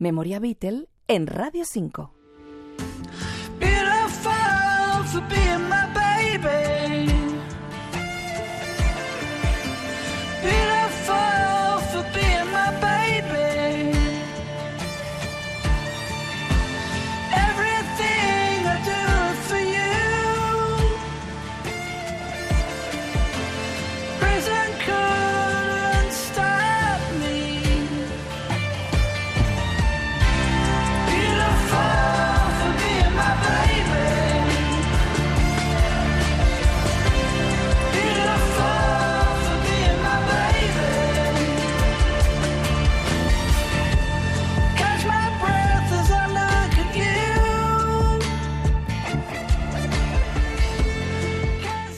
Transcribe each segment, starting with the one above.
Memoria Beatle en Radio 5.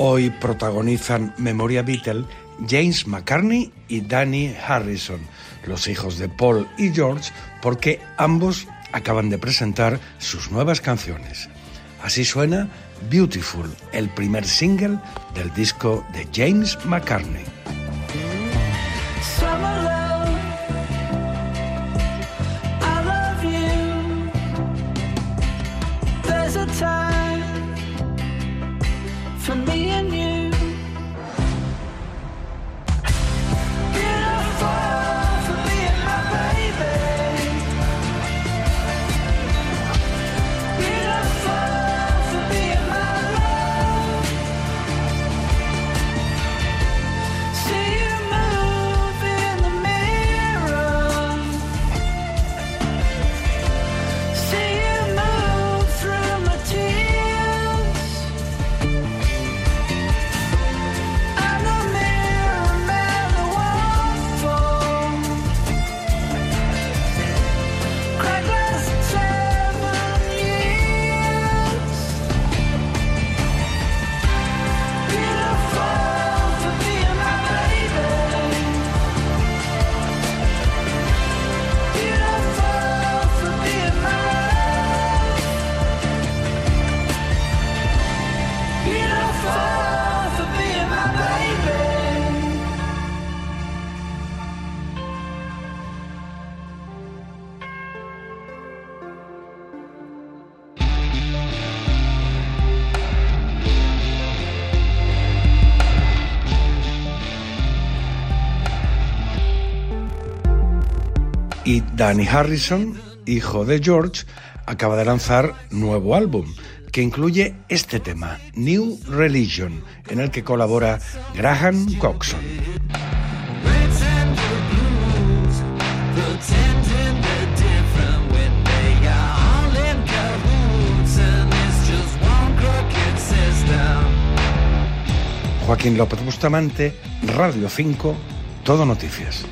Hoy protagonizan Memoria Beatle James McCartney y Danny Harrison, los hijos de Paul y George, porque ambos acaban de presentar sus nuevas canciones. Así suena Beautiful, el primer single del disco de James McCartney. Y Danny Harrison, hijo de George, acaba de lanzar nuevo álbum que incluye este tema, New Religion, en el que colabora Graham Coxon. Joaquín López Bustamante, Radio 5, Todo Noticias.